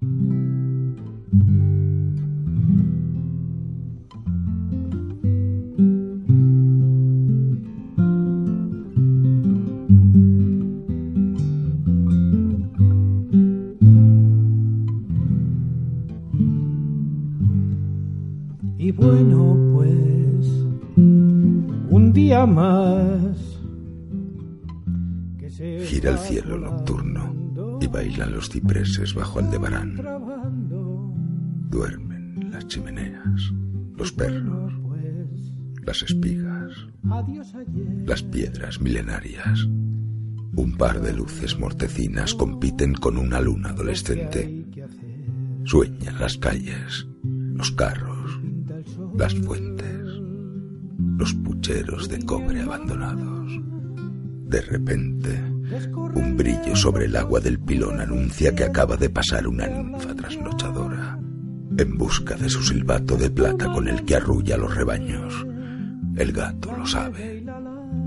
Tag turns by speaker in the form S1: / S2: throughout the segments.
S1: Y bueno, pues un día más. que se
S2: Gira el cielo nocturno y bailan los cipreses bajo Aldebarán. Duermen las chimeneas, los perros, las espigas, las piedras milenarias. Un par de luces mortecinas compiten con una luna adolescente. Sueñan las calles, los carros, las fuentes, los pucheros de cobre abandonados. De repente, un brillo sobre el agua del pilón anuncia que acaba de pasar una ninfa trasnochadora, en busca de su silbato de plata con el que arrulla los rebaños. El gato lo sabe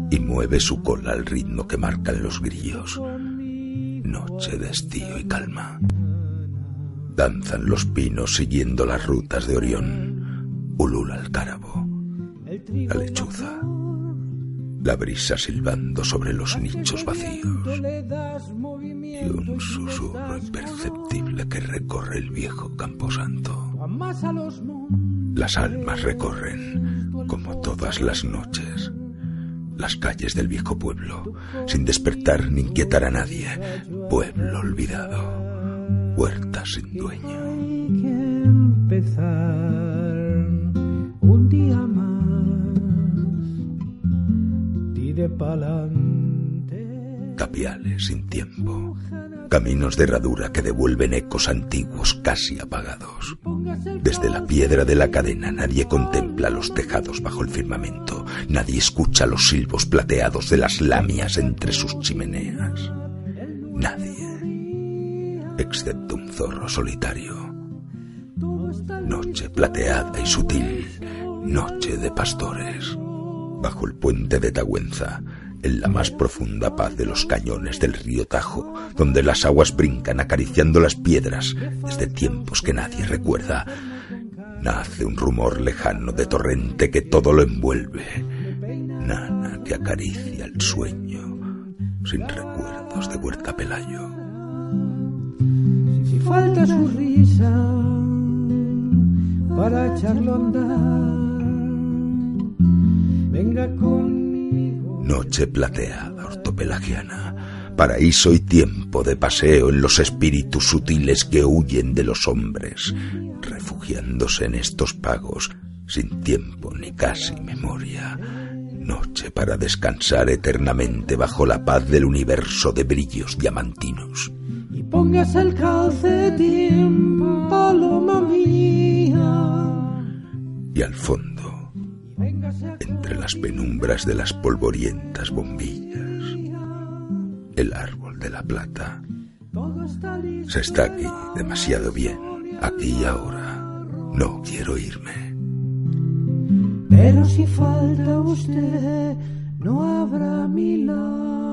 S2: y mueve su cola al ritmo que marcan los grillos. Noche de estío y calma. Danzan los pinos siguiendo las rutas de Orión. Ulula el cárabo, la lechuza, la brisa silbando sobre los nichos vacíos y un susurro imperceptible que recorre el viejo camposanto. Las almas recorren, como todas las noches, las calles del viejo pueblo, sin despertar ni inquietar a nadie. Pueblo olvidado, huerta sin dueño.
S1: Tire pa'lante.
S2: Tapiales sin tiempo, caminos de herradura que devuelven ecos antiguos casi apagados. Desde la piedra de la cadena nadie contempla los tejados bajo el firmamento, nadie escucha los silbos plateados de las lamias entre sus chimeneas. Nadie, excepto un zorro solitario. Noche plateada y sutil, noche de pastores. Bajo el puente de Tagüenza, en la más profunda paz de los cañones del río Tajo, donde las aguas brincan acariciando las piedras desde tiempos que nadie recuerda, nace un rumor lejano de torrente que todo lo envuelve. Nana que acaricia el sueño, sin recuerdos de Huerta Pelayo.
S1: Si falta su risa para echarlo andar.
S2: Noche plateada ortopelagiana, paraíso y tiempo de paseo en los espíritus sutiles que huyen de los hombres, refugiándose en estos pagos sin tiempo ni casi memoria. Noche para descansar eternamente bajo la paz del universo de brillos diamantinos.
S1: Y póngase el calcetín, paloma mía.
S2: Y al fondo, entre las penumbras de las polvorientas bombillas, el árbol de la plata. Se está aquí demasiado bien, aquí y ahora. No quiero irme.
S1: Pero si falta usted, no habrá milagro.